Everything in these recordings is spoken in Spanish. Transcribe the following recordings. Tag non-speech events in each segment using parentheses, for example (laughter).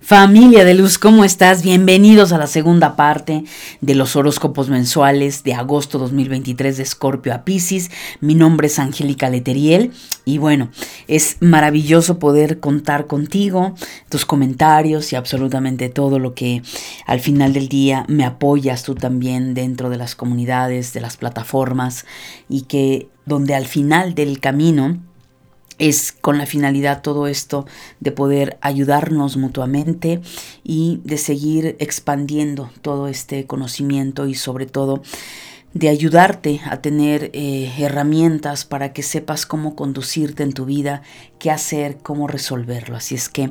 Familia de luz, ¿cómo estás? Bienvenidos a la segunda parte de los horóscopos mensuales de agosto 2023 de Escorpio a Pisces. Mi nombre es Angélica Leteriel y bueno, es maravilloso poder contar contigo, tus comentarios y absolutamente todo lo que al final del día me apoyas tú también dentro de las comunidades, de las plataformas y que donde al final del camino es con la finalidad todo esto de poder ayudarnos mutuamente y de seguir expandiendo todo este conocimiento y sobre todo de ayudarte a tener eh, herramientas para que sepas cómo conducirte en tu vida, qué hacer, cómo resolverlo. Así es que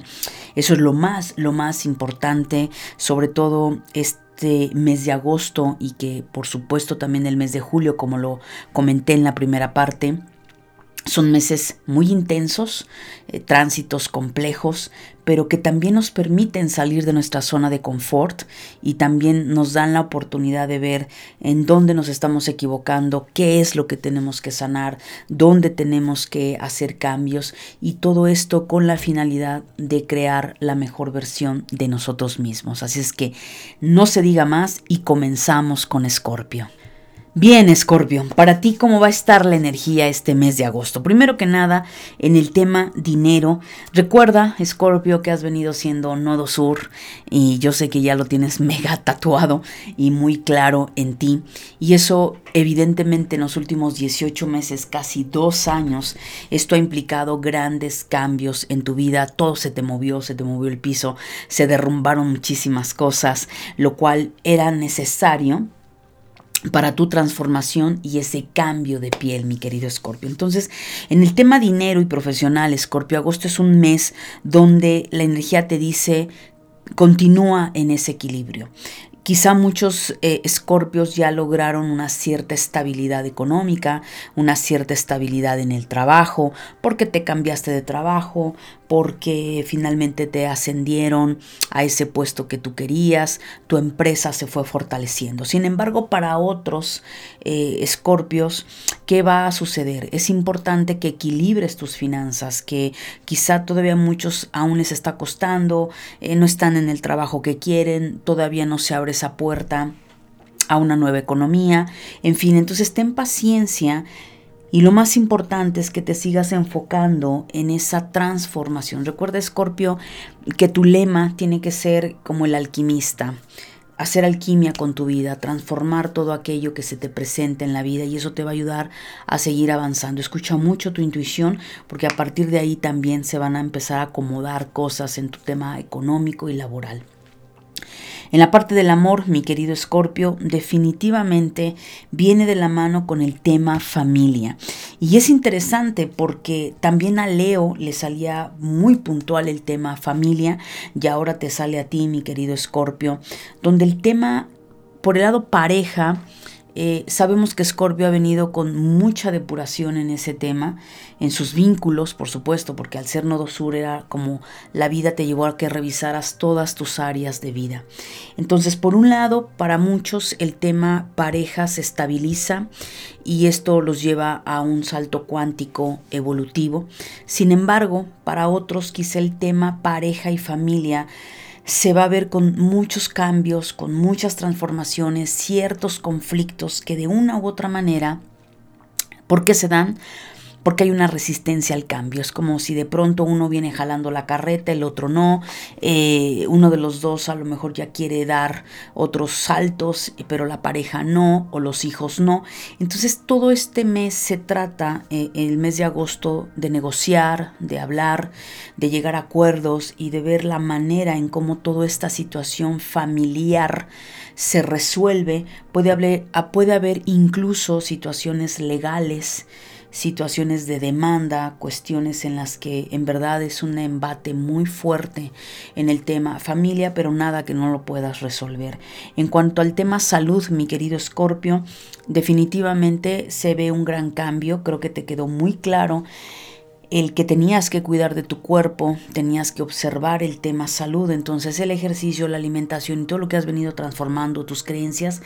eso es lo más, lo más importante, sobre todo este mes de agosto y que por supuesto también el mes de julio, como lo comenté en la primera parte son meses muy intensos, eh, tránsitos complejos, pero que también nos permiten salir de nuestra zona de confort y también nos dan la oportunidad de ver en dónde nos estamos equivocando, qué es lo que tenemos que sanar, dónde tenemos que hacer cambios y todo esto con la finalidad de crear la mejor versión de nosotros mismos. Así es que no se diga más y comenzamos con Escorpio. Bien, Escorpio, para ti, ¿cómo va a estar la energía este mes de agosto? Primero que nada, en el tema dinero, recuerda, Escorpio, que has venido siendo nodo sur y yo sé que ya lo tienes (laughs) mega tatuado y muy claro en ti. Y eso, evidentemente, en los últimos 18 meses, casi dos años, esto ha implicado grandes cambios en tu vida. Todo se te movió, se te movió el piso, se derrumbaron muchísimas cosas, lo cual era necesario para tu transformación y ese cambio de piel, mi querido Escorpio. Entonces, en el tema dinero y profesional, Escorpio, agosto es un mes donde la energía te dice, continúa en ese equilibrio. Quizá muchos eh, escorpios ya lograron una cierta estabilidad económica, una cierta estabilidad en el trabajo, porque te cambiaste de trabajo, porque finalmente te ascendieron a ese puesto que tú querías, tu empresa se fue fortaleciendo. Sin embargo, para otros eh, escorpios, ¿qué va a suceder? Es importante que equilibres tus finanzas, que quizá todavía muchos aún les está costando, eh, no están en el trabajo que quieren, todavía no se abre esa puerta a una nueva economía, en fin, entonces ten paciencia y lo más importante es que te sigas enfocando en esa transformación. Recuerda, Escorpio, que tu lema tiene que ser como el alquimista hacer alquimia con tu vida, transformar todo aquello que se te presenta en la vida y eso te va a ayudar a seguir avanzando. Escucha mucho tu intuición porque a partir de ahí también se van a empezar a acomodar cosas en tu tema económico y laboral. En la parte del amor, mi querido Escorpio, definitivamente viene de la mano con el tema familia. Y es interesante porque también a Leo le salía muy puntual el tema familia y ahora te sale a ti, mi querido Escorpio, donde el tema por el lado pareja, eh, sabemos que Scorpio ha venido con mucha depuración en ese tema, en sus vínculos, por supuesto, porque al ser nodo sur era como la vida te llevó a que revisaras todas tus áreas de vida. Entonces, por un lado, para muchos el tema pareja se estabiliza y esto los lleva a un salto cuántico evolutivo. Sin embargo, para otros quizá el tema pareja y familia se va a ver con muchos cambios, con muchas transformaciones, ciertos conflictos que de una u otra manera, ¿por qué se dan? Porque hay una resistencia al cambio. Es como si de pronto uno viene jalando la carreta, el otro no, eh, uno de los dos a lo mejor ya quiere dar otros saltos, pero la pareja no, o los hijos no. Entonces todo este mes se trata, eh, el mes de agosto, de negociar, de hablar, de llegar a acuerdos y de ver la manera en cómo toda esta situación familiar se resuelve. Puede haber, puede haber incluso situaciones legales situaciones de demanda, cuestiones en las que en verdad es un embate muy fuerte en el tema familia, pero nada que no lo puedas resolver. En cuanto al tema salud, mi querido Escorpio, definitivamente se ve un gran cambio, creo que te quedó muy claro el que tenías que cuidar de tu cuerpo, tenías que observar el tema salud, entonces el ejercicio, la alimentación y todo lo que has venido transformando, tus creencias,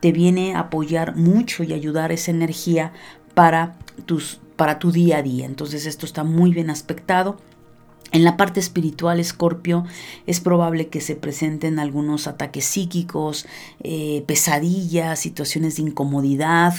te viene a apoyar mucho y ayudar esa energía para, tus, para tu día a día. Entonces esto está muy bien aspectado. En la parte espiritual, Escorpio, es probable que se presenten algunos ataques psíquicos, eh, pesadillas, situaciones de incomodidad.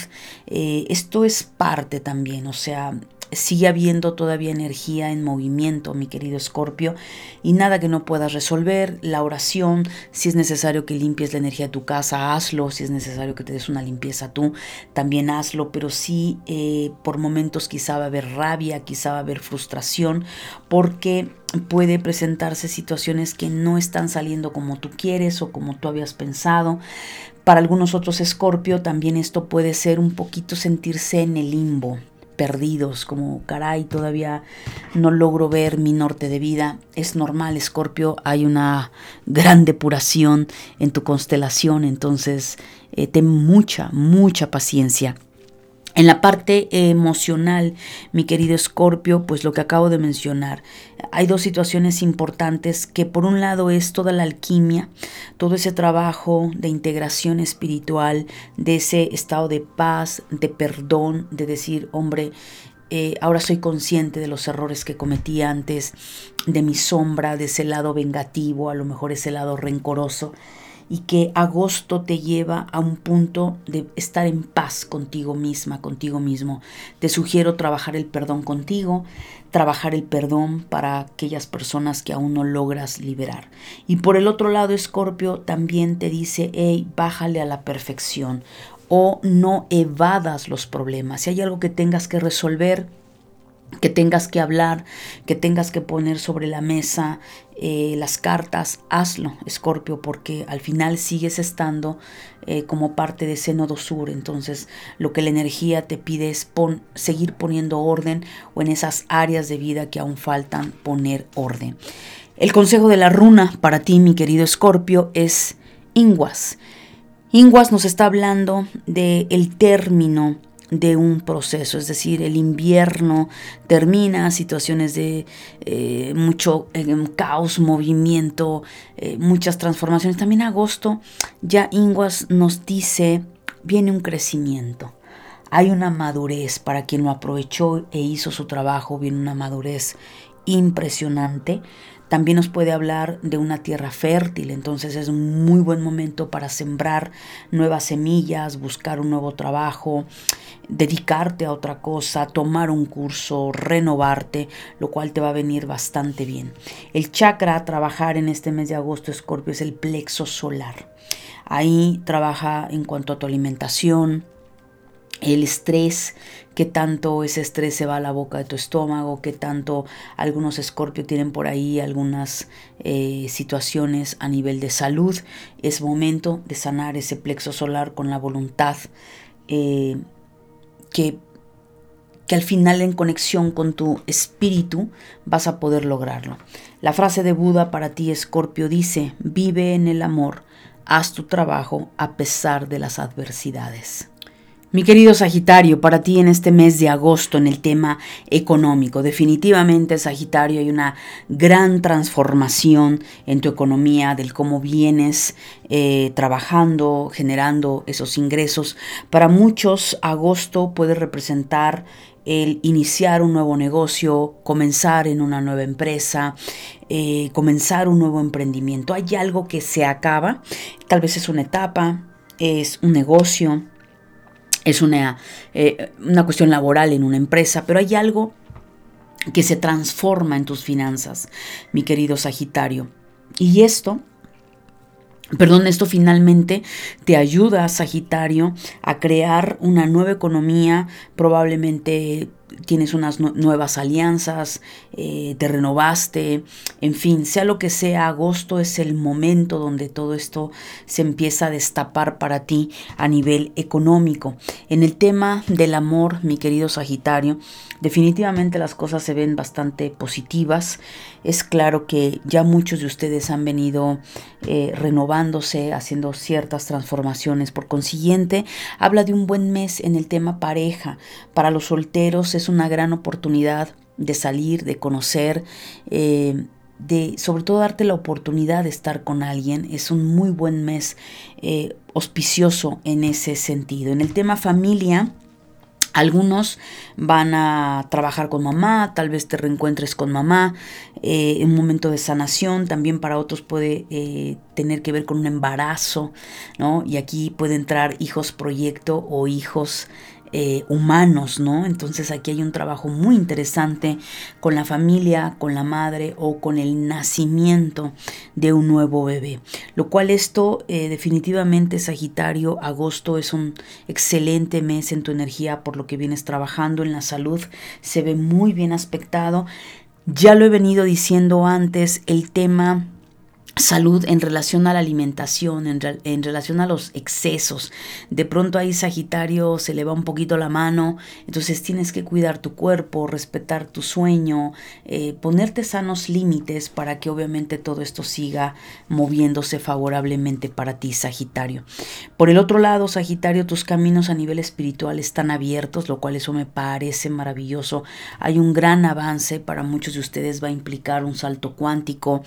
Eh, esto es parte también, o sea, sigue habiendo todavía energía en movimiento, mi querido Escorpio, y nada que no puedas resolver. La oración, si es necesario que limpies la energía de tu casa, hazlo. Si es necesario que te des una limpieza tú, también hazlo. Pero sí, eh, por momentos quizá va a haber rabia, quizá va a haber frustración, porque puede presentarse situaciones que no están saliendo como tú quieres o como tú habías pensado. Para algunos otros Escorpio también esto puede ser un poquito sentirse en el limbo, perdidos, como caray, todavía no logro ver mi norte de vida. Es normal, Escorpio, hay una gran depuración en tu constelación, entonces eh, ten mucha, mucha paciencia. En la parte emocional, mi querido Escorpio, pues lo que acabo de mencionar, hay dos situaciones importantes que por un lado es toda la alquimia, todo ese trabajo de integración espiritual, de ese estado de paz, de perdón, de decir, hombre, eh, ahora soy consciente de los errores que cometí antes, de mi sombra, de ese lado vengativo, a lo mejor ese lado rencoroso y que agosto te lleva a un punto de estar en paz contigo misma, contigo mismo. Te sugiero trabajar el perdón contigo, trabajar el perdón para aquellas personas que aún no logras liberar. Y por el otro lado, Escorpio también te dice, hey, bájale a la perfección o no evadas los problemas. Si hay algo que tengas que resolver, que tengas que hablar, que tengas que poner sobre la mesa eh, las cartas, hazlo, Escorpio, porque al final sigues estando eh, como parte de ese nodo sur. Entonces, lo que la energía te pide es seguir poniendo orden o en esas áreas de vida que aún faltan poner orden. El consejo de la runa para ti, mi querido Escorpio, es Inguas. Inguas nos está hablando del el término de un proceso, es decir, el invierno termina, situaciones de eh, mucho eh, caos, movimiento, eh, muchas transformaciones. También agosto, ya Inguas nos dice, viene un crecimiento. Hay una madurez para quien lo aprovechó e hizo su trabajo, viene una madurez impresionante. También nos puede hablar de una tierra fértil, entonces es un muy buen momento para sembrar nuevas semillas, buscar un nuevo trabajo, dedicarte a otra cosa, tomar un curso, renovarte, lo cual te va a venir bastante bien. El chakra a trabajar en este mes de agosto, Escorpio, es el plexo solar. Ahí trabaja en cuanto a tu alimentación, el estrés, qué tanto ese estrés se va a la boca de tu estómago, qué tanto algunos escorpios tienen por ahí algunas eh, situaciones a nivel de salud. Es momento de sanar ese plexo solar con la voluntad eh, que, que al final en conexión con tu espíritu vas a poder lograrlo. La frase de Buda para ti, Escorpio, dice, vive en el amor, haz tu trabajo a pesar de las adversidades. Mi querido Sagitario, para ti en este mes de agosto en el tema económico, definitivamente Sagitario hay una gran transformación en tu economía, del cómo vienes eh, trabajando, generando esos ingresos. Para muchos, agosto puede representar el iniciar un nuevo negocio, comenzar en una nueva empresa, eh, comenzar un nuevo emprendimiento. Hay algo que se acaba, tal vez es una etapa, es un negocio es una, eh, una cuestión laboral en una empresa, pero hay algo que se transforma en tus finanzas, mi querido Sagitario. Y esto, perdón, esto finalmente te ayuda, Sagitario, a crear una nueva economía, probablemente tienes unas nuevas alianzas, eh, te renovaste, en fin, sea lo que sea, agosto es el momento donde todo esto se empieza a destapar para ti a nivel económico. En el tema del amor, mi querido Sagitario, definitivamente las cosas se ven bastante positivas. Es claro que ya muchos de ustedes han venido eh, renovándose, haciendo ciertas transformaciones. Por consiguiente, habla de un buen mes en el tema pareja. Para los solteros es una gran oportunidad de salir, de conocer, eh, de sobre todo darte la oportunidad de estar con alguien. Es un muy buen mes eh, auspicioso en ese sentido. En el tema familia, algunos van a trabajar con mamá, tal vez te reencuentres con mamá, eh, un momento de sanación, también para otros puede eh, tener que ver con un embarazo, ¿no? Y aquí puede entrar hijos proyecto o hijos eh, humanos, ¿no? Entonces aquí hay un trabajo muy interesante con la familia, con la madre o con el nacimiento de un nuevo bebé. Lo cual esto eh, definitivamente Sagitario, agosto es un excelente mes en tu energía por lo que vienes trabajando en la salud, se ve muy bien aspectado. Ya lo he venido diciendo antes, el tema salud en relación a la alimentación, en, relación a los excesos. De pronto ahí Sagitario se le va un poquito la mano, entonces tienes que cuidar tu cuerpo, respetar tu sueño, eh, ponerte sanos límites para que obviamente todo esto siga moviéndose favorablemente para ti, Sagitario. Por el otro lado, Sagitario, tus caminos a nivel espiritual están abiertos, lo cual eso me parece maravilloso. Hay un gran avance, para muchos de ustedes va a implicar un salto cuántico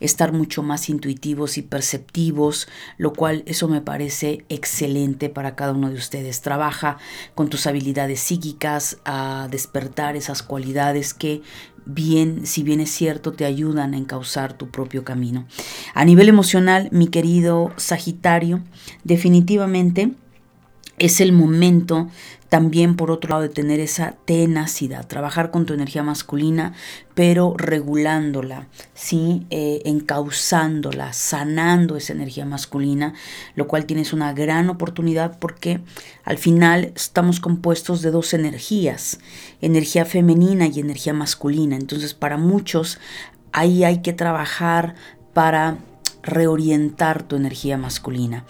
estar mucho más intuitivos y perceptivos, lo cual eso me parece excelente para cada uno de ustedes. Trabaja con tus habilidades psíquicas a despertar esas cualidades que bien, si bien es cierto, te ayudan a encauzar tu propio camino. A nivel emocional, mi querido Sagitario, definitivamente es el momento también por otro lado de tener esa tenacidad, trabajar con tu energía masculina, pero regulándola, ¿sí? Eh, encauzándola, sanando esa energía masculina, lo cual tienes una gran oportunidad porque al final estamos compuestos de dos energías, energía femenina y energía masculina. Entonces para muchos ahí hay que trabajar para reorientar tu energía masculina.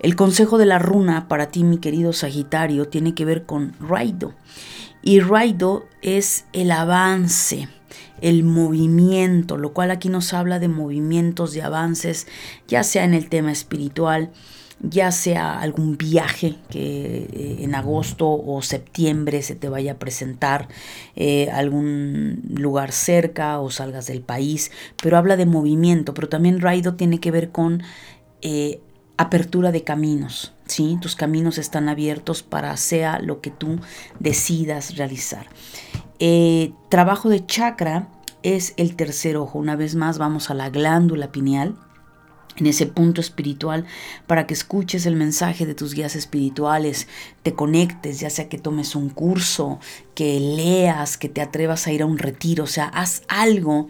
El consejo de la runa para ti, mi querido Sagitario, tiene que ver con Raido. Y Raido es el avance, el movimiento, lo cual aquí nos habla de movimientos, de avances, ya sea en el tema espiritual, ya sea algún viaje que eh, en agosto o septiembre se te vaya a presentar, eh, algún lugar cerca o salgas del país, pero habla de movimiento, pero también Raido tiene que ver con eh, apertura de caminos, ¿sí? Tus caminos están abiertos para sea lo que tú decidas realizar. trabajo de chakra es el tercer ojo. Una vez más vamos a la glándula pineal en ese punto espiritual para que escuches el mensaje de tus guías espirituales, te conectes, ya sea que tomes un curso, que leas, que te atrevas a ir a un retiro, o sea, haz algo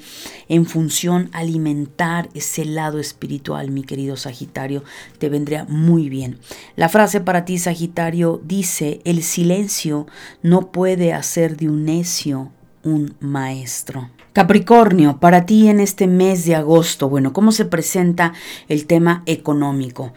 en función alimentar ese lado espiritual, mi querido Sagitario, te vendría muy bien. La frase para ti, Sagitario, dice, el silencio no puede hacer de un necio un maestro. Capricornio, para ti en este mes de agosto, bueno, ¿cómo se presenta el tema económico?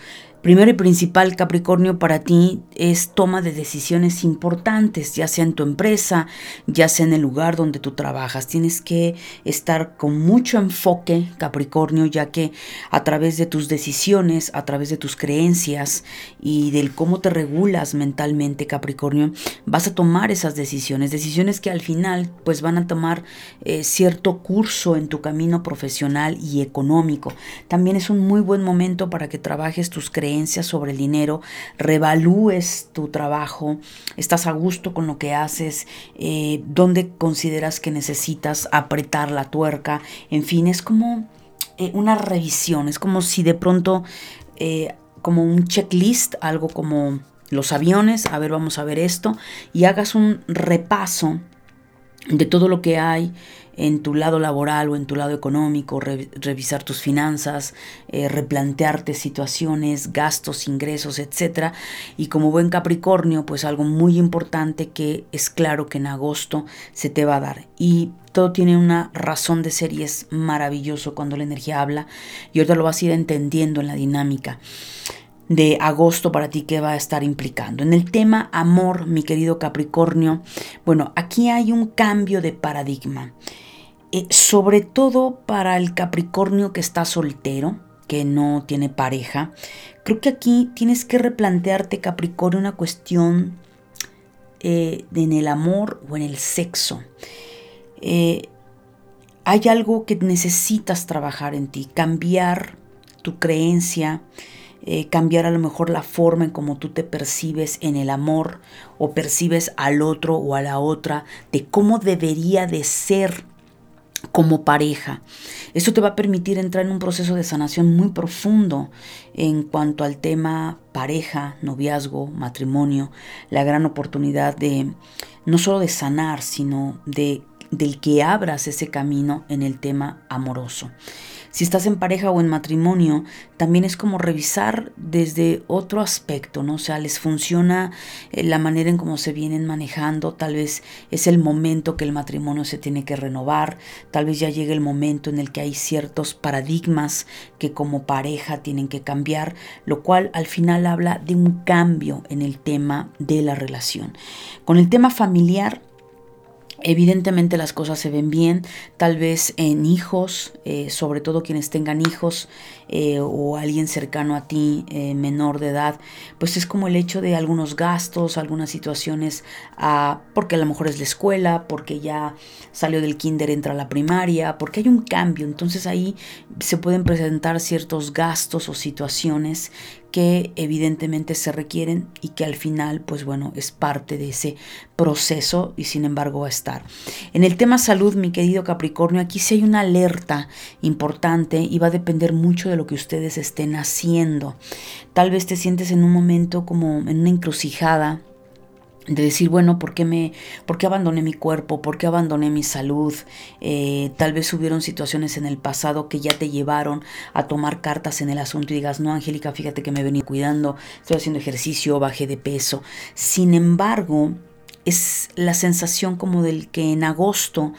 Primero y principal, Capricornio, para ti es toma de decisiones importantes, ya sea en tu empresa, ya sea en el lugar donde tú trabajas. Tienes que estar con mucho enfoque, Capricornio, ya que a través de tus decisiones, a través de tus creencias y del cómo te regulas mentalmente, Capricornio, vas a tomar esas decisiones, decisiones que al final pues van a tomar eh, cierto curso en tu camino profesional y económico. También es un muy buen momento para que trabajes tus creencias sobre el dinero, revalúes tu trabajo, estás a gusto con lo que haces, eh, dónde consideras que necesitas apretar la tuerca, en fin, es como eh, una revisión, es como si de pronto, eh, como un checklist, algo como los aviones, a ver, vamos a ver esto, y hagas un repaso de todo lo que hay en tu lado laboral o en tu lado económico, revisar tus finanzas, eh, replantearte situaciones, gastos, ingresos, etc. Y como buen Capricornio, pues algo muy importante que es claro que en agosto se te va a dar. Y todo tiene una razón de ser y es maravilloso cuando la energía habla y ahorita lo vas a ir entendiendo en la dinámica de agosto para ti que va a estar implicando. En el tema amor, mi querido Capricornio, bueno, aquí hay un cambio de paradigma. Eh, sobre todo para el Capricornio que está soltero, que no tiene pareja, creo que aquí tienes que replantearte, Capricornio, una cuestión eh, en el amor o en el sexo. eh, hay algo que necesitas trabajar en ti, cambiar tu creencia, cambiar a lo mejor la forma en cómo tú te percibes en el amor o percibes al otro o a la otra, de cómo debería de ser como pareja. Esto te va a permitir entrar en un proceso de sanación muy profundo en cuanto al tema pareja, noviazgo, matrimonio, la gran oportunidad de no solo de sanar, sino de del que abras ese camino en el tema amoroso. Si estás en pareja o en matrimonio, también es como revisar desde otro aspecto, ¿no? O sea, les funciona eh, la manera en cómo se vienen manejando, tal vez es el momento que el matrimonio se tiene que renovar, tal vez ya llegue el momento en el que hay ciertos paradigmas que como pareja tienen que cambiar, lo cual al final habla de un cambio en el tema de la relación. Con el tema familiar, Evidentemente las cosas se ven bien, tal vez en hijos, eh, sobre todo quienes tengan hijos eh, o alguien cercano a ti, eh, menor de edad, pues es como el hecho de algunos gastos, algunas situaciones, ah, porque a lo mejor es la escuela, porque ya salió del kinder, entra a la primaria, porque hay un cambio, entonces ahí se pueden presentar ciertos gastos o situaciones que evidentemente se requieren y que al final, pues bueno, es parte de ese proceso y sin embargo va a estar. En el tema salud, mi querido Capricornio, aquí sí hay una alerta importante y va a depender mucho de lo que ustedes estén haciendo. Tal vez te sientes en un momento como en una encrucijada de decir, bueno, ¿por qué, me, ¿por qué abandoné mi cuerpo? ¿Por qué abandoné mi salud? Eh, tal vez hubieron situaciones en el pasado que ya te llevaron a tomar cartas en el asunto y digas, no, Angélica, fíjate que me vení cuidando, estoy haciendo ejercicio, bajé de peso. Sin embargo, es la sensación como del que en agosto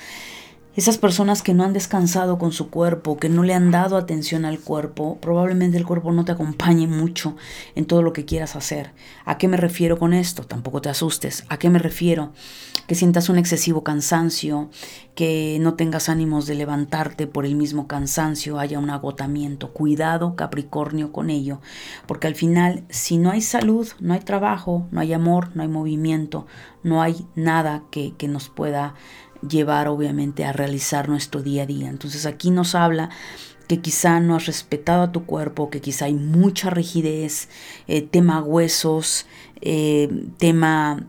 esas personas que no han descansado con su cuerpo, que no le han dado atención al cuerpo, probablemente el cuerpo no te acompañe mucho en todo lo que quieras hacer. ¿A qué me refiero con esto? Tampoco te asustes. ¿A qué me refiero? Que sientas un excesivo cansancio, que no tengas ánimos de levantarte por el mismo cansancio, haya un agotamiento. Cuidado, Capricornio, con ello, porque al final, si no hay salud, no hay trabajo, no hay amor, no hay movimiento, no hay nada que, que nos pueda llevar obviamente a realizar nuestro día a día. Entonces aquí nos habla que quizá no has respetado a tu cuerpo, que quizá hay mucha rigidez, eh, tema huesos, eh, tema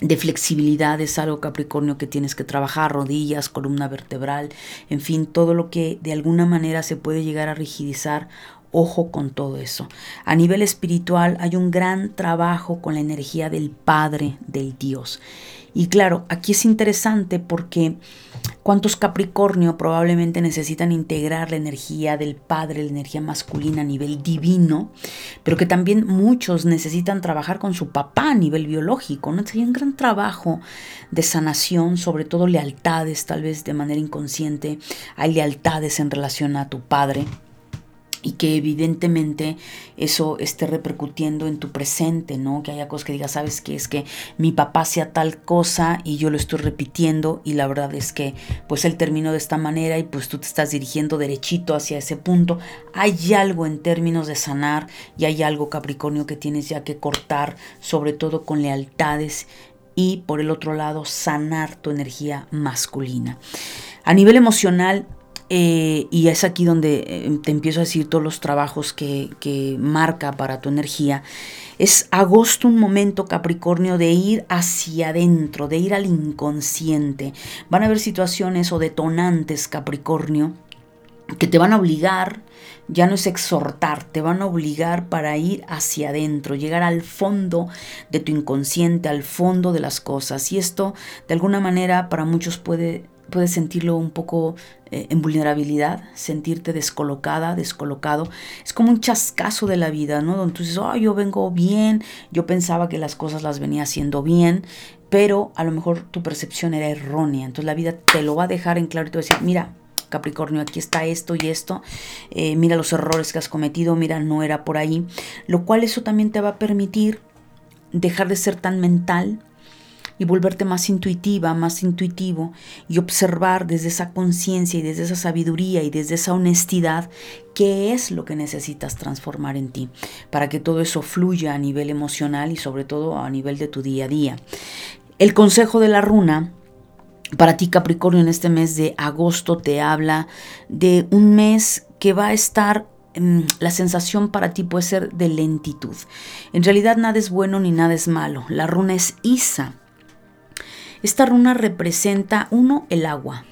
de flexibilidad es algo Capricornio que tienes que trabajar, rodillas, columna vertebral, en fin, todo lo que de alguna manera se puede llegar a rigidizar Ojo con todo eso. A nivel espiritual hay un gran trabajo con la energía del Padre, del Dios. Y claro, aquí es interesante porque cuántos Capricornio probablemente necesitan integrar la energía del Padre, la energía masculina a nivel divino, pero que también muchos necesitan trabajar con su papá a nivel biológico. ¿no? Hay un gran trabajo de sanación, sobre todo lealtades, tal vez de manera inconsciente. Hay lealtades en relación a tu padre y que evidentemente eso esté repercutiendo en tu presente, ¿no? Que haya cosas que digas, sabes que es que mi papá hacía tal cosa y yo lo estoy repitiendo y la verdad es que pues él terminó de esta manera y pues tú te estás dirigiendo derechito hacia ese punto. Hay algo en términos de sanar y hay algo Capricornio que tienes ya que cortar, sobre todo con lealtades y por el otro lado sanar tu energía masculina. A nivel emocional, eh, y es aquí donde eh, te empiezo a decir todos los trabajos que, que marca para tu energía. Es agosto un momento, Capricornio, de ir hacia adentro, de ir al inconsciente. Van a haber situaciones o detonantes, Capricornio, que te van a obligar, ya no es exhortar, te van a obligar para ir hacia adentro, llegar al fondo de tu inconsciente, al fondo de las cosas. Y esto, de alguna manera, para muchos puede puedes sentirlo un poco eh, en vulnerabilidad, sentirte descolocada, descolocado. Es como un chascazo de la vida, ¿no? Donde oh, yo vengo bien, yo pensaba que las cosas las venía haciendo bien, pero a lo mejor tu percepción era errónea. Entonces la vida te lo va a dejar en claro y te va a decir, mira, Capricornio, aquí está esto y esto, eh, mira los errores que has cometido, mira, no era por ahí, lo cual eso también te va a permitir dejar de ser tan mental, y volverte más intuitiva, más intuitivo y observar desde esa conciencia y desde esa sabiduría y desde esa honestidad qué es lo que necesitas transformar en ti para que todo eso fluya a nivel emocional y sobre todo a nivel de tu día a día. El consejo de la runa Para ti Capricornio en este mes de agosto te habla de un mes que va a estar mm, la sensación para ti puede ser de lentitud. En realidad nada es bueno ni nada es malo. La runa es Isa. Esta runa representa, uno, el agua,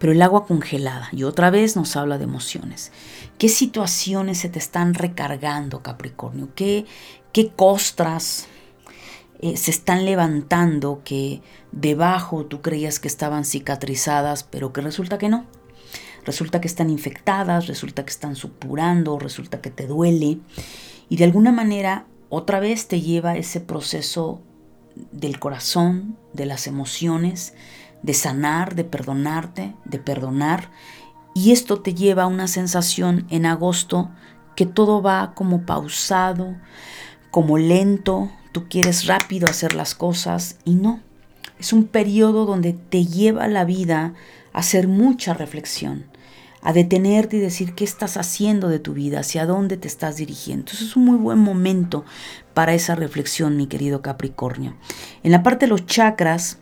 pero el agua congelada. Y otra vez nos habla de emociones. ¿Qué situaciones se te están recargando, Capricornio? ¿Qué, qué costras eh, se están levantando que debajo tú creías que estaban cicatrizadas, pero que resulta que no? Resulta que están infectadas, resulta que están supurando, resulta que te duele. Y de alguna manera otra vez te lleva ese proceso del corazón, de las emociones, de sanar, de perdonarte, de perdonar. Y esto te lleva a una sensación en agosto que todo va como pausado, como lento, tú quieres rápido hacer las cosas y no. Es un periodo donde te lleva la vida a hacer mucha reflexión, a detenerte y decir qué estás haciendo de tu vida, hacia dónde te estás dirigiendo. Entonces es un muy buen momento para esa reflexión, mi querido Capricornio. En la parte de los chakras,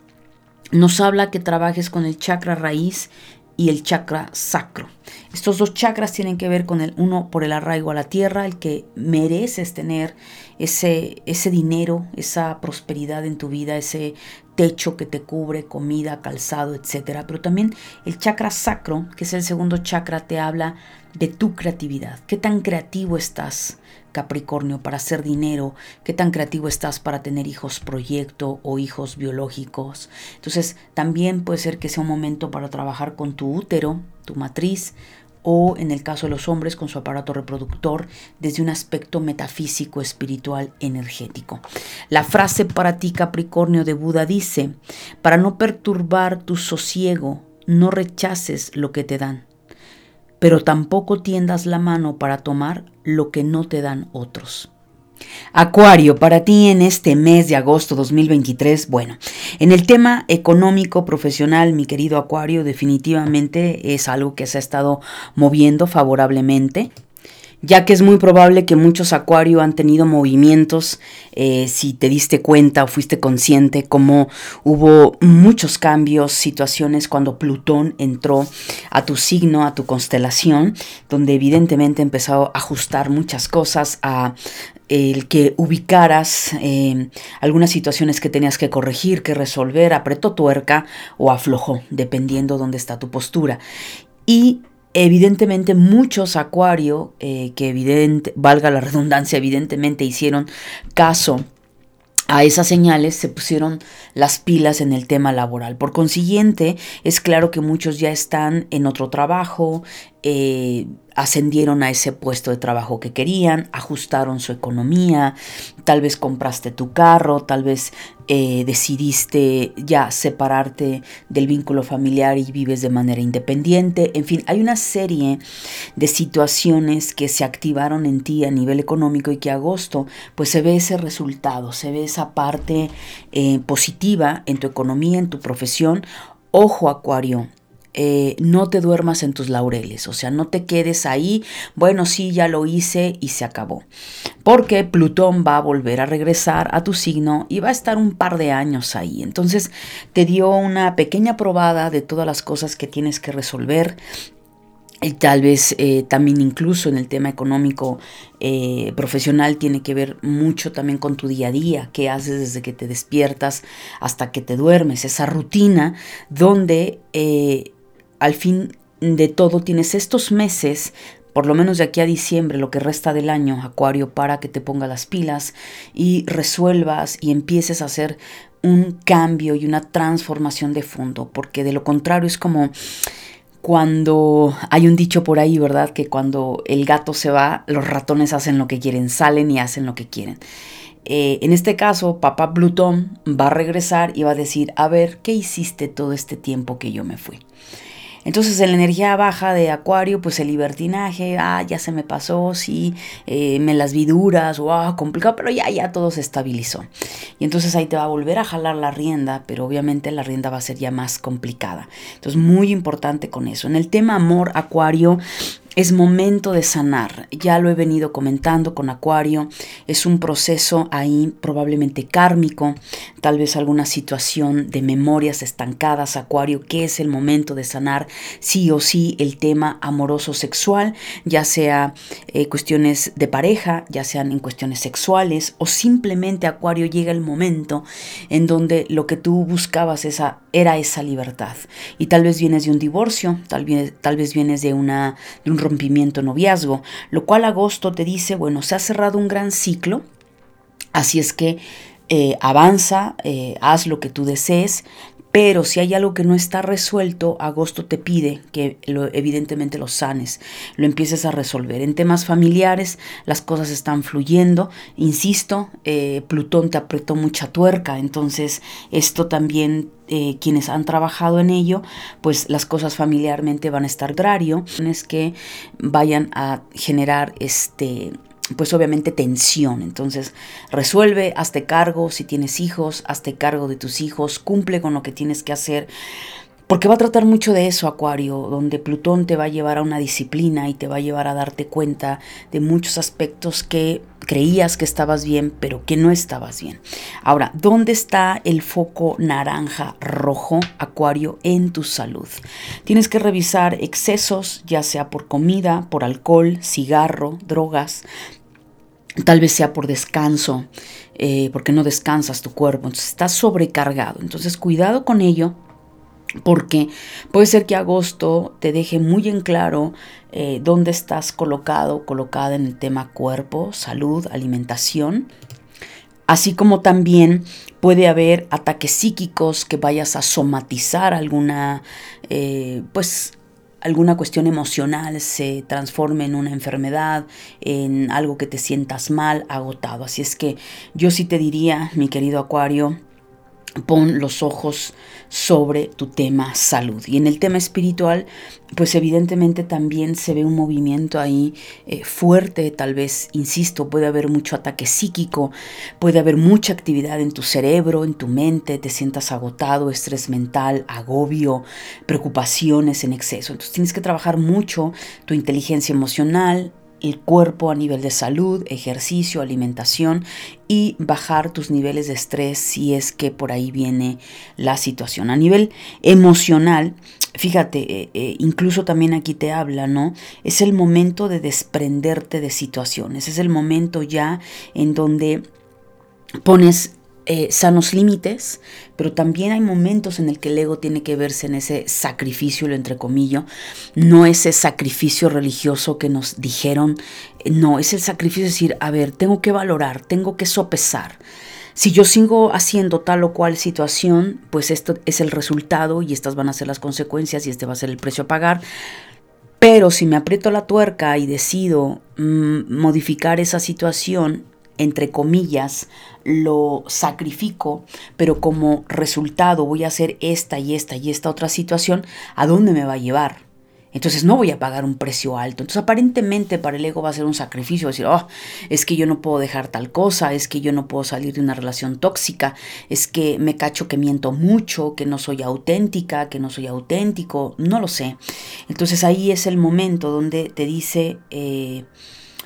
nos habla que trabajes con el chakra raíz y el chakra sacro. Estos dos chakras tienen que ver con el uno por el arraigo a la tierra, el que mereces tener ese, ese dinero, esa prosperidad en tu vida, ese techo que te cubre, comida, calzado, etcétera. Pero también el chakra sacro, que es el segundo chakra, te habla de tu creatividad. ¿Qué tan creativo estás? Capricornio, para hacer dinero, qué tan creativo estás para tener hijos proyecto o hijos biológicos. Entonces, también puede ser que sea un momento para trabajar con tu útero, tu matriz, o en el caso de los hombres con su aparato reproductor desde un aspecto metafísico, espiritual, energético. La frase para ti Capricornio de Buda dice, para no perturbar tu sosiego, no rechaces lo que te dan pero tampoco tiendas la mano para tomar lo que no te dan otros. Acuario, para ti en este mes de agosto 2023, bueno, en el tema económico profesional, mi querido Acuario, definitivamente es algo que se ha estado moviendo favorablemente ya que es muy probable que muchos acuario han tenido movimientos, eh, si te diste cuenta o fuiste consciente, como hubo muchos cambios, situaciones cuando Plutón entró a tu signo, a tu constelación, donde evidentemente empezó a ajustar muchas cosas, a el que ubicaras eh, algunas situaciones que tenías que corregir, que resolver, apretó tuerca o aflojó, dependiendo dónde está tu postura. Y Evidentemente muchos acuario, eh, que evidente, valga la redundancia, evidentemente hicieron caso a esas señales se pusieron las pilas en el tema laboral. Por consiguiente, es claro que muchos ya están en otro trabajo, eh, ascendieron a ese puesto de trabajo que querían, ajustaron su economía, tal vez compraste tu carro, tal vez eh, decidiste ya separarte del vínculo familiar y vives de manera independiente. En fin, hay una serie de situaciones que se activaron en ti a nivel económico y que agosto pues se ve ese resultado, se ve esa parte eh, positiva en tu economía, en tu profesión. Ojo Acuario, eh, no te duermas en tus laureles, o sea, no te quedes ahí, bueno, sí, ya lo hice y se acabó. Porque Plutón va a volver a regresar a tu signo y va a estar un par de años ahí. Entonces te dio una pequeña probada de todas las cosas que tienes que resolver, y tal vez eh, también incluso en el tema económico eh, profesional tiene que ver mucho también con tu día a día, qué haces desde que te despiertas hasta que te duermes, esa rutina donde al fin de todo tienes estos meses por lo menos de aquí a diciembre, lo que resta del año, Acuario, para que te ponga las pilas y resuelvas y empieces a hacer un cambio y una transformación de fondo, porque de lo contrario es como cuando hay un dicho por ahí, ¿verdad? Que cuando el gato se va, los ratones hacen lo que quieren, salen y hacen lo que quieren. Eh, en este caso, papá Plutón va a regresar y va a decir, a ver, ¿qué hiciste todo este tiempo que yo me fui? Entonces en la energía baja de Acuario, pues el libertinaje, ah, ya se me pasó, sí, eh, me las vi duras, wow, complicado, pero ya, ya todo se estabilizó. Y entonces ahí te va a volver a jalar la rienda, pero obviamente la rienda va a ser ya más complicada. Entonces muy importante con eso. En el tema amor, Acuario, es momento de sanar. Ya lo he venido comentando con Acuario. Es un proceso ahí probablemente kármico, tal vez alguna situación de memorias estancadas, Acuario, que es el momento de sanar sí o sí el tema amoroso sexual, ya sea eh, cuestiones de pareja, ya sean en cuestiones sexuales o simplemente Acuario llega el momento en donde lo que tú buscabas esa, era esa libertad. Y tal vez vienes de un divorcio, tal vez, tal vez vienes de, una, de un rompimiento noviazgo, lo cual agosto te dice, bueno, se ha cerrado un gran ciclo, así es que eh, avanza, eh, haz lo que tú desees, pero si hay algo que no está resuelto, agosto te pide que lo, evidentemente lo sanes, lo empieces a resolver. En temas familiares las cosas están fluyendo. Insisto, eh, Plutón te apretó mucha tuerca, entonces esto también eh, quienes han trabajado en ello, pues las cosas familiarmente van a estar grario, es que vayan a generar este pues obviamente tensión. Entonces, resuelve, hazte cargo, si tienes hijos, hazte cargo de tus hijos, cumple con lo que tienes que hacer. Porque va a tratar mucho de eso, Acuario, donde Plutón te va a llevar a una disciplina y te va a llevar a darte cuenta de muchos aspectos que creías que estabas bien, pero que no estabas bien. Ahora, ¿dónde está el foco naranja rojo, Acuario, en tu salud? Tienes que revisar excesos, ya sea por comida, por alcohol, cigarro, drogas, tal vez sea por descanso, eh, porque no descansas tu cuerpo, entonces estás sobrecargado. Entonces cuidado con ello, porque puede ser que agosto te deje muy en claro eh, dónde estás colocado, colocada en el tema cuerpo, salud, alimentación, así como también puede haber ataques psíquicos que vayas a somatizar alguna, eh, pues alguna cuestión emocional se transforme en una enfermedad, en algo que te sientas mal, agotado. Así es que yo sí te diría, mi querido Acuario, pon los ojos sobre tu tema salud. Y en el tema espiritual, pues evidentemente también se ve un movimiento ahí eh, fuerte, tal vez, insisto, puede haber mucho ataque psíquico, puede haber mucha actividad en tu cerebro, en tu mente, te sientas agotado, estrés mental, agobio, preocupaciones en exceso. Entonces tienes que trabajar mucho tu inteligencia emocional, el cuerpo a nivel de salud, ejercicio, alimentación y bajar tus niveles de estrés si es que por ahí viene la situación. A nivel emocional, fíjate, eh, eh, incluso también aquí te habla, ¿no? Es el momento de desprenderte de situaciones, es el momento ya en donde pones eh, sanos límites, pero también hay momentos en el que el ego tiene que verse en ese sacrificio, lo entre comillas, no ese sacrificio religioso que nos dijeron, eh, no, es el sacrificio de decir, a ver, tengo que valorar, tengo que sopesar. Si yo sigo haciendo tal o cual situación, pues esto es el resultado y estas van a ser las consecuencias y este va a ser el precio a pagar. Pero si me aprieto la tuerca y decido mm, modificar esa situación, entre comillas, lo sacrifico, pero como resultado voy a hacer esta y esta y esta otra situación, ¿a dónde me va a llevar? Entonces no voy a pagar un precio alto. Entonces aparentemente para el ego va a ser un sacrificio, decir, oh, es que yo no puedo dejar tal cosa, es que yo no puedo salir de una relación tóxica, es que me cacho que miento mucho, que no soy auténtica, que no soy auténtico, no lo sé. Entonces ahí es el momento donde te dice... Eh,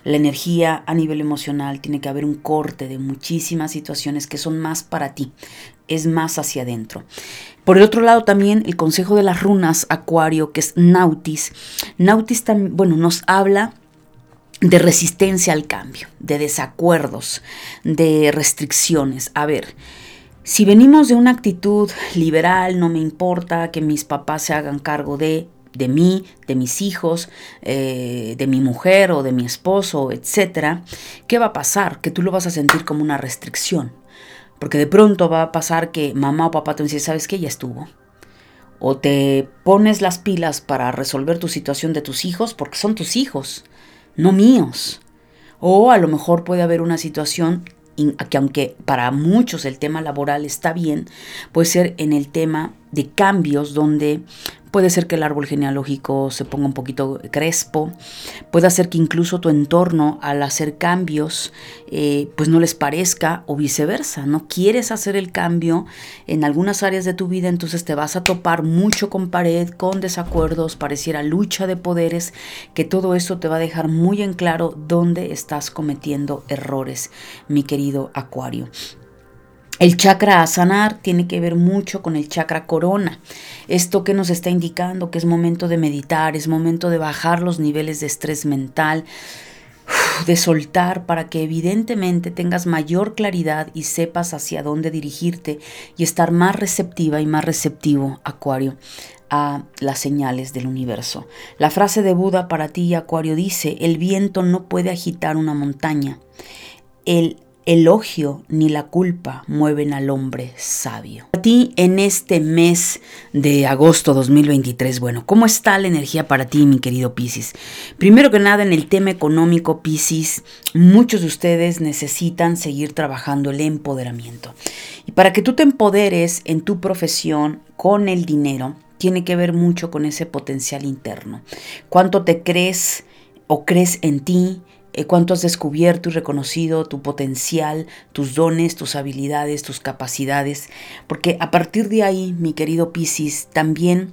la energía a nivel emocional, tiene que haber un corte de muchísimas situaciones que son más para ti, es más hacia adentro. Por el otro lado también el consejo de las runas Acuario, que es Nautis. Nautis también, bueno, nos habla de resistencia al cambio, de desacuerdos, de restricciones. A ver, si venimos de una actitud liberal, no me importa que mis papás se hagan cargo de, de mí, de mis hijos, eh, de mi mujer o de mi esposo, etc., ¿qué va a pasar? Que tú lo vas a sentir como una restricción. Porque de pronto va a pasar que mamá o papá te dicen, ¿sabes qué? Ya estuvo. O te pones las pilas para resolver tu situación de tus hijos porque son tus hijos, no míos. O a lo mejor puede haber una situación que aunque para muchos el tema laboral está bien, puede ser en el tema de cambios donde puede ser que el árbol genealógico se ponga un poquito crespo, puede ser que incluso tu entorno al hacer cambios eh, pues no les parezca o viceversa, no quieres hacer el cambio en algunas áreas de tu vida, entonces te vas a topar mucho con pared, con desacuerdos, pareciera lucha de poderes, que todo eso te va a dejar muy en claro dónde estás cometiendo errores, mi querido Acuario. El chakra a sanar tiene que ver mucho con el chakra corona. Esto que nos está indicando que es momento de meditar, es momento de bajar los niveles de estrés mental, de soltar para que evidentemente tengas mayor claridad y sepas hacia dónde dirigirte y estar más receptiva y más receptivo, Acuario, a las señales del universo. La frase de Buda para ti, Acuario, dice, el viento no puede agitar una montaña. El elogio ni la culpa mueven al hombre sabio. A ti en este mes de agosto 2023, bueno, ¿cómo está la energía para ti, mi querido Piscis? Primero que nada, en el tema económico, Piscis, muchos de ustedes necesitan seguir trabajando el empoderamiento. Y para que tú te empoderes en tu profesión con el dinero, tiene que ver mucho con ese potencial interno. ¿Cuánto te crees o crees en ti? Eh, cuánto has descubierto y reconocido tu potencial, tus dones, tus habilidades, tus capacidades, porque a partir de ahí, mi querido Piscis, también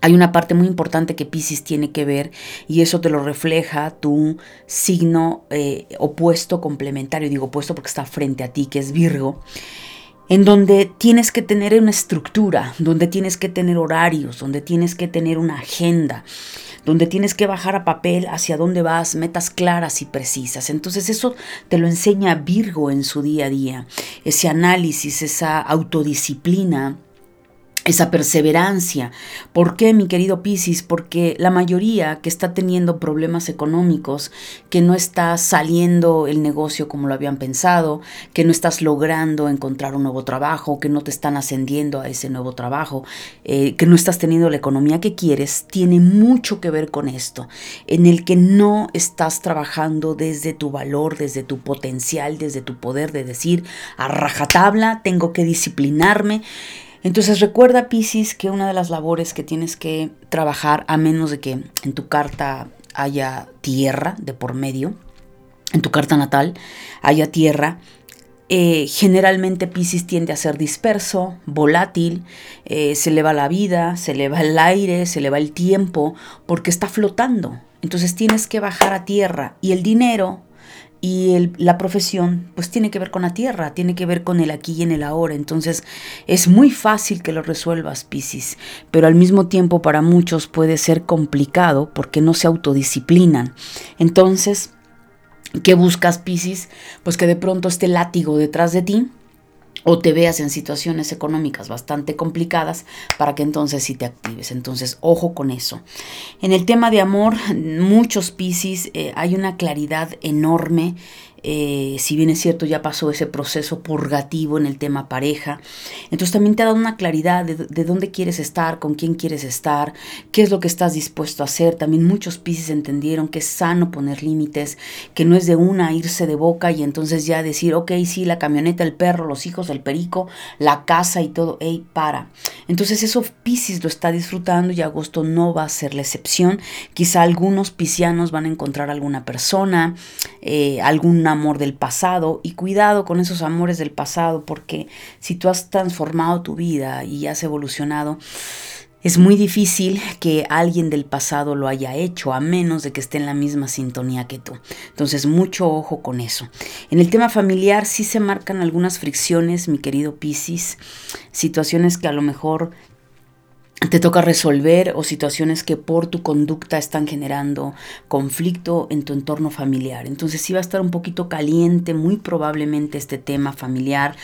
hay una parte muy importante que Piscis tiene que ver y eso te lo refleja tu signo eh, opuesto complementario, digo opuesto porque está frente a ti, que es Virgo en donde tienes que tener una estructura, donde tienes que tener horarios, donde tienes que tener una agenda, donde tienes que bajar a papel hacia dónde vas, metas claras y precisas. Entonces eso te lo enseña Virgo en su día a día, ese análisis, esa autodisciplina esa perseverancia. ¿Por qué, mi querido Piscis? Porque la mayoría que está teniendo problemas económicos, que no está saliendo el negocio como lo habían pensado, que no estás logrando encontrar un nuevo trabajo, que no te están ascendiendo a ese nuevo trabajo, eh, que no estás teniendo la economía que quieres, tiene mucho que ver con esto, en el que no estás trabajando desde tu valor, desde tu potencial, desde tu poder de decir, a rajatabla, tengo que disciplinarme. Entonces recuerda, Piscis, que una de las labores que tienes que trabajar, a menos de que en tu carta haya tierra de por medio, en tu carta natal haya tierra, eh, generalmente Piscis tiende a ser disperso, volátil, eh, se le va la vida, se le va el aire, se le va el tiempo, porque está flotando. Entonces tienes que bajar a tierra y el dinero y la profesión pues tiene que ver con la tierra, tiene que ver con el aquí y en el ahora. Entonces es muy fácil que lo resuelvas, Piscis, pero al mismo tiempo para muchos puede ser complicado porque no se autodisciplinan. Entonces, ¿qué buscas, Piscis? Pues que de pronto esté látigo detrás de ti o te veas en situaciones económicas bastante complicadas para que entonces sí te actives. Entonces, ojo con eso. En el tema de amor, muchos Piscis, eh, hay una claridad enorme eh, si bien es cierto ya pasó ese proceso purgativo en el tema pareja, entonces también te ha dado una claridad de, dónde quieres estar, con quién quieres estar, qué es lo que estás dispuesto a hacer. También muchos piscis entendieron que es sano poner límites, que no es de una irse de boca y entonces ya decir, ok, sí, la camioneta, el perro, los hijos, el perico, la casa y todo, hey, para. Entonces eso piscis lo está disfrutando y agosto no va a ser la excepción. Quizá algunos piscianos van a encontrar alguna persona, eh, alguna amor del pasado y cuidado con esos amores del pasado porque si tú has transformado tu vida y has evolucionado, es muy difícil que alguien del pasado lo haya hecho, a menos de que esté en la misma sintonía que tú. Entonces, mucho ojo con eso. En el tema familiar sí se marcan algunas fricciones, mi querido Piscis, situaciones que a lo mejor te toca resolver o situaciones que por tu conducta están generando conflicto en tu entorno familiar. Entonces sí va a estar un poquito caliente, muy probablemente este tema familiar,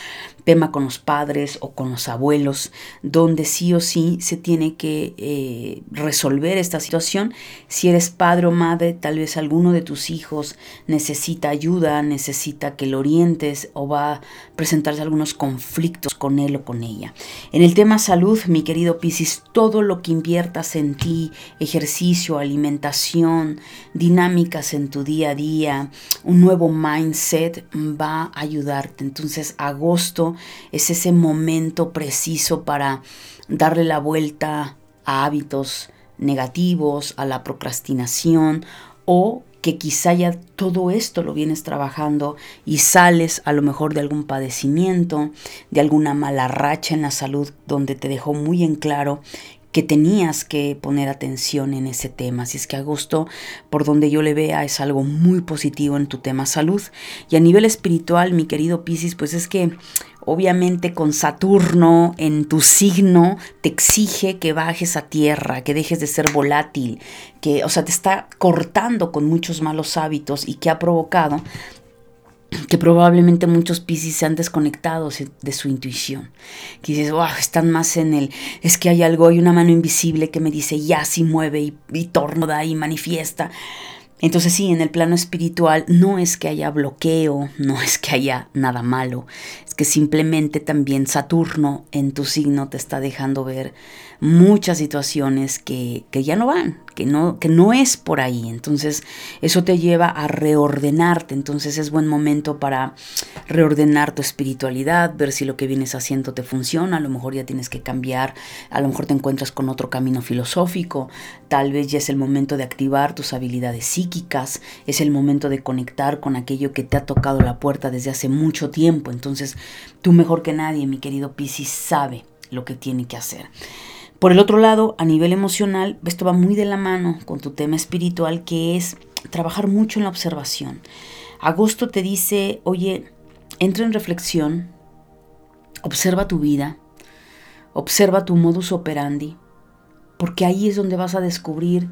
tema con los padres o con los abuelos, donde sí o sí se tiene que eh, resolver esta situación. Si eres padre o madre, tal vez alguno de tus hijos necesita ayuda, necesita que lo orientes o va a presentarse algunos conflictos con él o con ella. En el tema salud, mi querido Piscis, todo lo que inviertas en ti, ejercicio, alimentación, dinámicas en tu día a día, un nuevo mindset va a ayudarte. Entonces, agosto es ese momento preciso para darle la vuelta a hábitos negativos, a la procrastinación o que quizá ya todo esto lo vienes trabajando y sales a lo mejor de algún padecimiento, de alguna mala racha en la salud donde te dejó muy en claro que tenías que poner atención en ese tema. Si es que agosto, por donde yo le vea, es algo muy positivo en tu tema salud. Y a nivel espiritual, mi querido Piscis, pues es que obviamente con Saturno en tu signo te exige que bajes a tierra, que dejes de ser volátil, que, o sea, te está cortando con muchos malos hábitos y que ha provocado que probablemente muchos piscis se han desconectado de su intuición. Que dices, wow, están más en el, es que hay algo, hay una mano invisible que me dice, ya, sí mueve y, y torno da y manifiesta. Entonces sí, en el plano espiritual no es que haya bloqueo, no es que haya nada malo, es que simplemente también Saturno en tu signo te está dejando ver muchas situaciones que, que ya no van, que no, que no es por ahí. Entonces eso te lleva a reordenarte. Entonces es buen momento para reordenar tu espiritualidad, ver si lo que vienes haciendo te funciona. A lo mejor ya tienes que cambiar, a lo mejor te encuentras con otro camino filosófico. Tal vez ya es el momento de activar tus habilidades psíquicas. Es el momento de conectar con aquello que te ha tocado la puerta desde hace mucho tiempo. Entonces tú mejor que nadie, mi querido Piscis, sabe lo que tiene que hacer. Por el otro lado, a nivel emocional, esto va muy de la mano con tu tema espiritual, que es trabajar mucho en la observación. Agosto te dice, oye, entra en reflexión, observa tu vida, observa tu modus operandi, porque ahí es donde vas a descubrir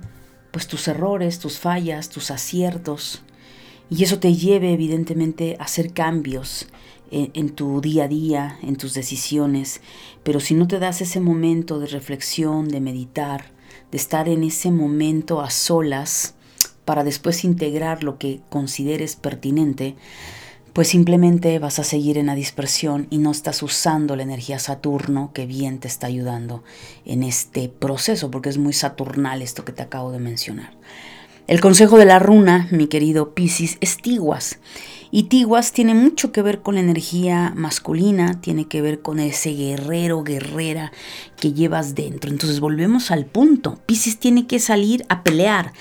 pues tus errores, tus fallas, tus aciertos, y eso te lleve evidentemente a hacer cambios en, tu día a día, en tus decisiones, pero si no te das ese momento de reflexión, de meditar, de estar en ese momento a solas para después integrar lo que consideres pertinente, pues simplemente vas a seguir en la dispersión y no estás usando la energía Saturno que bien te está ayudando en este proceso, porque es muy saturnal esto que te acabo de mencionar. El consejo de la runa, mi querido Piscis, es tiguas. Y Tiguas tiene mucho que ver con la energía masculina, tiene que ver con ese guerrero, guerrera que llevas dentro. Entonces volvemos al punto. Piscis tiene que salir a pelear.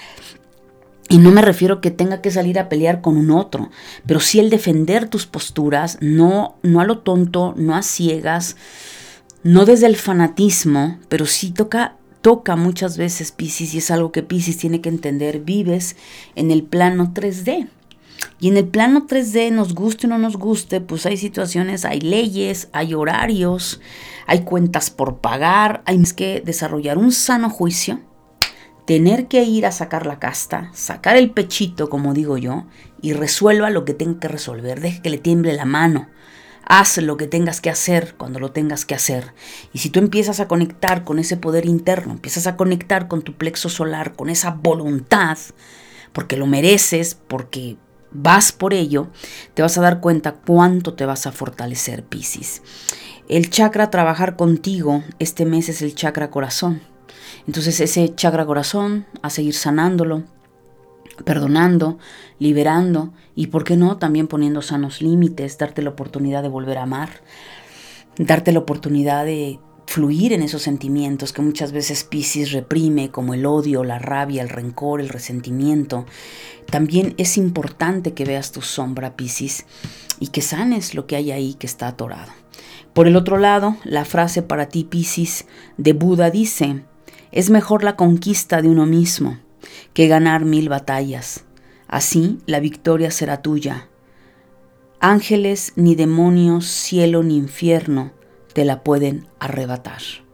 Y no me refiero que tenga que salir a pelear con un otro, pero sí el defender tus posturas, no, no a lo tonto, no a ciegas, no desde el fanatismo, pero sí toca toca muchas veces Piscis y es algo que Piscis tiene que entender, vives en el plano 3D. Y en el plano 3D, nos guste o no nos guste, pues hay situaciones, hay leyes, hay horarios, hay cuentas por pagar, hay que desarrollar un sano juicio, tener que ir a sacar la casta, sacar el pechito, como digo yo, y resuelva lo que tenga que resolver, deje que le tiemble la mano. Haz lo que tengas que hacer cuando lo tengas que hacer. Y si tú empiezas a conectar con ese poder interno, empiezas a conectar con tu plexo solar, con esa voluntad, porque lo mereces, porque vas por ello, te vas a dar cuenta cuánto te vas a fortalecer, Piscis. El chakra trabajar contigo este mes es el chakra corazón. Entonces ese chakra corazón, a seguir sanándolo, perdonando, liberando y, ¿por qué no?, también poniendo sanos límites, darte la oportunidad de volver a amar, darte la oportunidad de fluir en esos sentimientos que muchas veces Pisces reprime, como el odio, la rabia, el rencor, el resentimiento. También es importante que veas tu sombra, Pisces, y que sanes lo que hay ahí que está atorado. Por el otro lado, la frase para ti, Pisces, de Buda dice, es mejor la conquista de uno mismo que ganar mil batallas. Así la victoria será tuya. Ángeles ni demonios, cielo ni infierno te la pueden arrebatar.